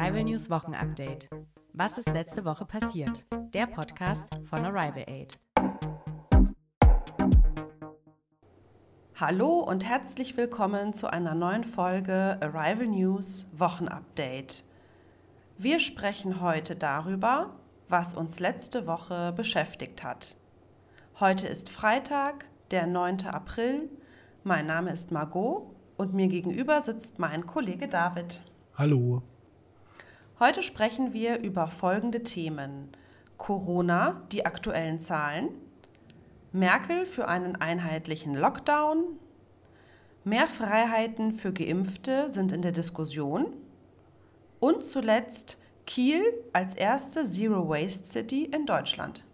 Arrival News Wochenupdate. Was ist letzte Woche passiert? Der Podcast von Arrival Aid. Hallo und herzlich willkommen zu einer neuen Folge Arrival News Wochenupdate. Wir sprechen heute darüber, was uns letzte Woche beschäftigt hat. Heute ist Freitag, der 9. April. Mein Name ist Margot und mir gegenüber sitzt mein Kollege David. Hallo. Heute sprechen wir über folgende Themen. Corona, die aktuellen Zahlen, Merkel für einen einheitlichen Lockdown, mehr Freiheiten für Geimpfte sind in der Diskussion und zuletzt Kiel als erste Zero Waste City in Deutschland.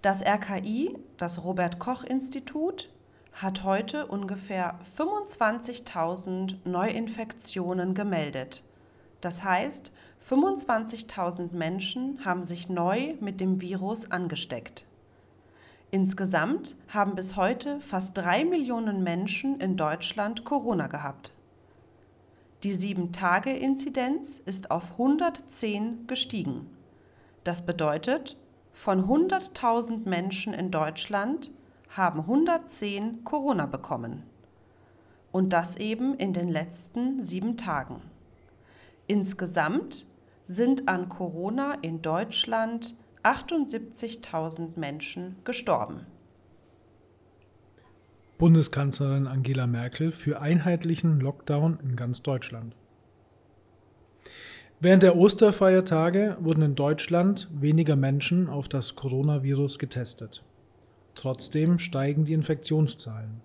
Das RKI, das Robert Koch Institut, hat heute ungefähr 25.000 Neuinfektionen gemeldet. Das heißt, 25.000 Menschen haben sich neu mit dem Virus angesteckt. Insgesamt haben bis heute fast drei Millionen Menschen in Deutschland Corona gehabt. Die 7-Tage-Inzidenz ist auf 110 gestiegen. Das bedeutet, von 100.000 Menschen in Deutschland haben 110 Corona bekommen. Und das eben in den letzten sieben Tagen. Insgesamt sind an Corona in Deutschland 78.000 Menschen gestorben. Bundeskanzlerin Angela Merkel für einheitlichen Lockdown in ganz Deutschland. Während der Osterfeiertage wurden in Deutschland weniger Menschen auf das Coronavirus getestet. Trotzdem steigen die Infektionszahlen.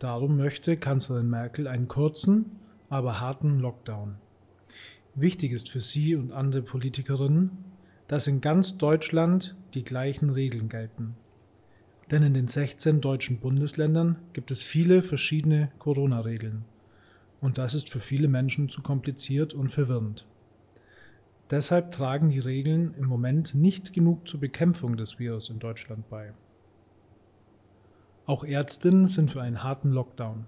Darum möchte Kanzlerin Merkel einen kurzen, aber harten Lockdown. Wichtig ist für sie und andere Politikerinnen, dass in ganz Deutschland die gleichen Regeln gelten. Denn in den 16 deutschen Bundesländern gibt es viele verschiedene Corona-Regeln. Und das ist für viele Menschen zu kompliziert und verwirrend. Deshalb tragen die Regeln im Moment nicht genug zur Bekämpfung des Virus in Deutschland bei. Auch Ärztinnen sind für einen harten Lockdown.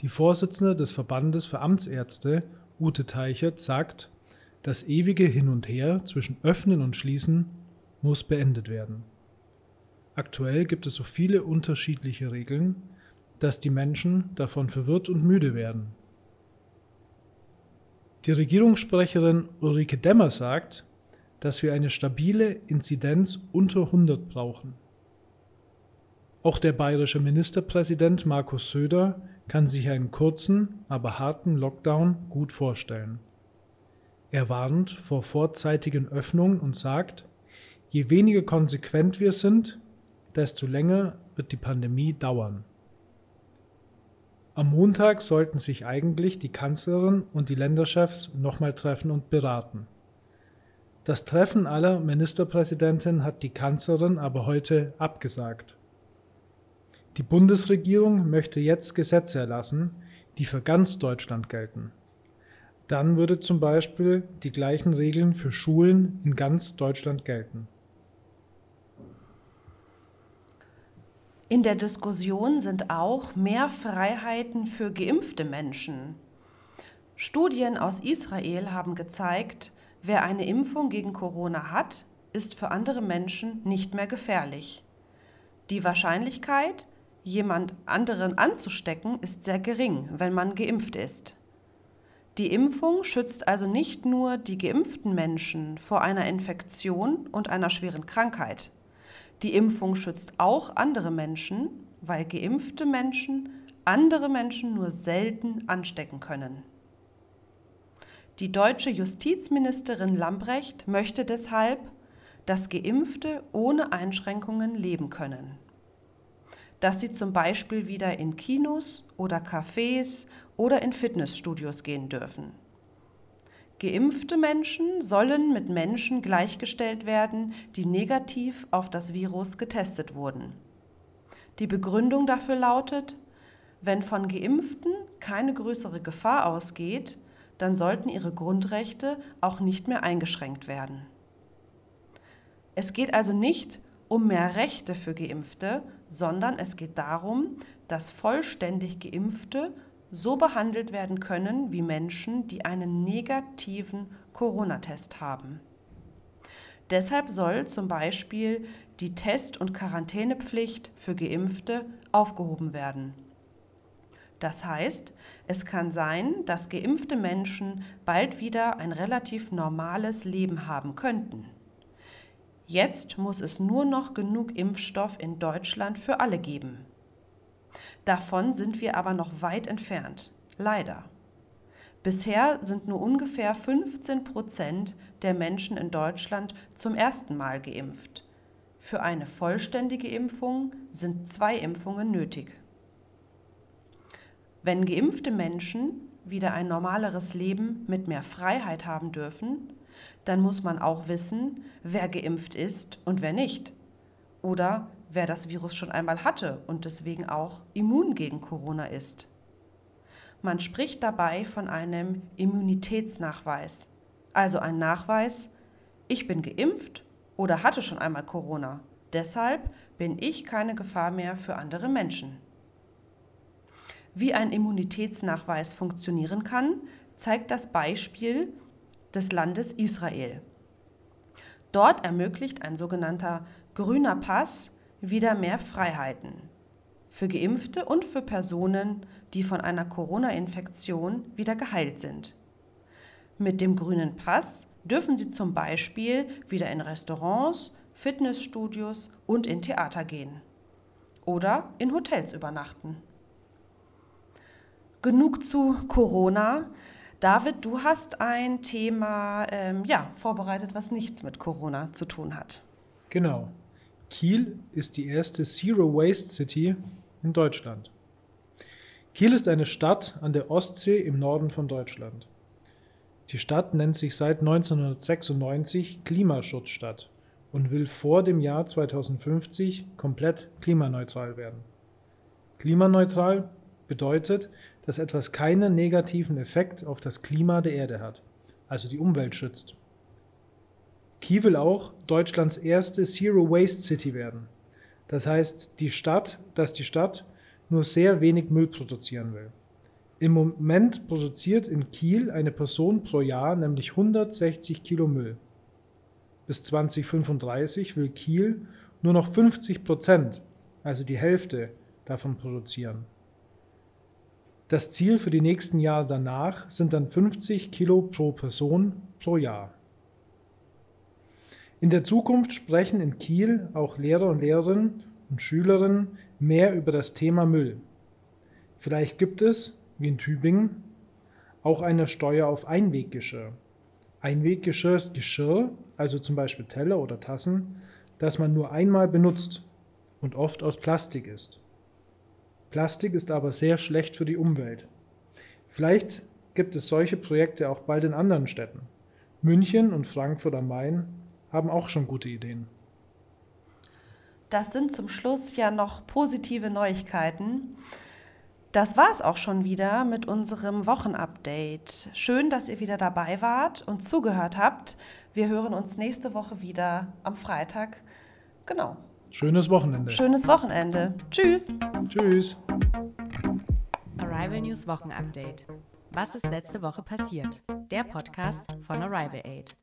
Die Vorsitzende des Verbandes für Amtsärzte, Ute Teichert, sagt, das ewige Hin und Her zwischen Öffnen und Schließen muss beendet werden. Aktuell gibt es so viele unterschiedliche Regeln, dass die Menschen davon verwirrt und müde werden. Die Regierungssprecherin Ulrike Demmer sagt, dass wir eine stabile Inzidenz unter 100 brauchen. Auch der bayerische Ministerpräsident Markus Söder kann sich einen kurzen, aber harten Lockdown gut vorstellen. Er warnt vor vorzeitigen Öffnungen und sagt, je weniger konsequent wir sind, desto länger wird die Pandemie dauern. Am Montag sollten sich eigentlich die Kanzlerin und die Länderchefs nochmal treffen und beraten. Das Treffen aller Ministerpräsidenten hat die Kanzlerin aber heute abgesagt. Die Bundesregierung möchte jetzt Gesetze erlassen, die für ganz Deutschland gelten. Dann würde zum Beispiel die gleichen Regeln für Schulen in ganz Deutschland gelten. In der Diskussion sind auch mehr Freiheiten für geimpfte Menschen. Studien aus Israel haben gezeigt, wer eine Impfung gegen Corona hat, ist für andere Menschen nicht mehr gefährlich. Die Wahrscheinlichkeit, jemand anderen anzustecken, ist sehr gering, wenn man geimpft ist. Die Impfung schützt also nicht nur die geimpften Menschen vor einer Infektion und einer schweren Krankheit. Die Impfung schützt auch andere Menschen, weil geimpfte Menschen andere Menschen nur selten anstecken können. Die deutsche Justizministerin Lambrecht möchte deshalb, dass Geimpfte ohne Einschränkungen leben können dass sie zum Beispiel wieder in Kinos oder Cafés oder in Fitnessstudios gehen dürfen. Geimpfte Menschen sollen mit Menschen gleichgestellt werden, die negativ auf das Virus getestet wurden. Die Begründung dafür lautet, wenn von Geimpften keine größere Gefahr ausgeht, dann sollten ihre Grundrechte auch nicht mehr eingeschränkt werden. Es geht also nicht um mehr Rechte für Geimpfte, sondern es geht darum, dass vollständig Geimpfte so behandelt werden können wie Menschen, die einen negativen Corona-Test haben. Deshalb soll zum Beispiel die Test- und Quarantänepflicht für Geimpfte aufgehoben werden. Das heißt, es kann sein, dass geimpfte Menschen bald wieder ein relativ normales Leben haben könnten. Jetzt muss es nur noch genug Impfstoff in Deutschland für alle geben. Davon sind wir aber noch weit entfernt, leider. Bisher sind nur ungefähr 15 Prozent der Menschen in Deutschland zum ersten Mal geimpft. Für eine vollständige Impfung sind zwei Impfungen nötig. Wenn geimpfte Menschen wieder ein normaleres Leben mit mehr Freiheit haben dürfen, dann muss man auch wissen, wer geimpft ist und wer nicht. Oder wer das Virus schon einmal hatte und deswegen auch immun gegen Corona ist. Man spricht dabei von einem Immunitätsnachweis, also ein Nachweis, ich bin geimpft oder hatte schon einmal Corona, deshalb bin ich keine Gefahr mehr für andere Menschen. Wie ein Immunitätsnachweis funktionieren kann, zeigt das Beispiel des Landes Israel. Dort ermöglicht ein sogenannter grüner Pass wieder mehr Freiheiten für geimpfte und für Personen, die von einer Corona-Infektion wieder geheilt sind. Mit dem grünen Pass dürfen sie zum Beispiel wieder in Restaurants, Fitnessstudios und in Theater gehen oder in Hotels übernachten. Genug zu Corona. David, du hast ein Thema ähm, ja, vorbereitet, was nichts mit Corona zu tun hat. Genau. Kiel ist die erste Zero Waste City in Deutschland. Kiel ist eine Stadt an der Ostsee im Norden von Deutschland. Die Stadt nennt sich seit 1996 Klimaschutzstadt und will vor dem Jahr 2050 komplett klimaneutral werden. Klimaneutral bedeutet, dass etwas keinen negativen Effekt auf das Klima der Erde hat, also die Umwelt schützt. Kiel will auch Deutschlands erste Zero Waste City werden. Das heißt, die Stadt, dass die Stadt nur sehr wenig Müll produzieren will. Im Moment produziert in Kiel eine Person pro Jahr nämlich 160 Kilo Müll. Bis 2035 will Kiel nur noch 50 Prozent, also die Hälfte, davon produzieren. Das Ziel für die nächsten Jahre danach sind dann 50 Kilo pro Person pro Jahr. In der Zukunft sprechen in Kiel auch Lehrer und Lehrerinnen und Schülerinnen mehr über das Thema Müll. Vielleicht gibt es, wie in Tübingen, auch eine Steuer auf Einweggeschirr. Einweggeschirr ist Geschirr, also zum Beispiel Teller oder Tassen, das man nur einmal benutzt und oft aus Plastik ist. Plastik ist aber sehr schlecht für die Umwelt. Vielleicht gibt es solche Projekte auch bald in anderen Städten. München und Frankfurt am Main haben auch schon gute Ideen. Das sind zum Schluss ja noch positive Neuigkeiten. Das war es auch schon wieder mit unserem Wochenupdate. Schön, dass ihr wieder dabei wart und zugehört habt. Wir hören uns nächste Woche wieder am Freitag. Genau. Schönes Wochenende. Schönes Wochenende. Tschüss. Tschüss. Arrival News Wochenupdate. Was ist letzte Woche passiert? Der Podcast von Arrival Aid.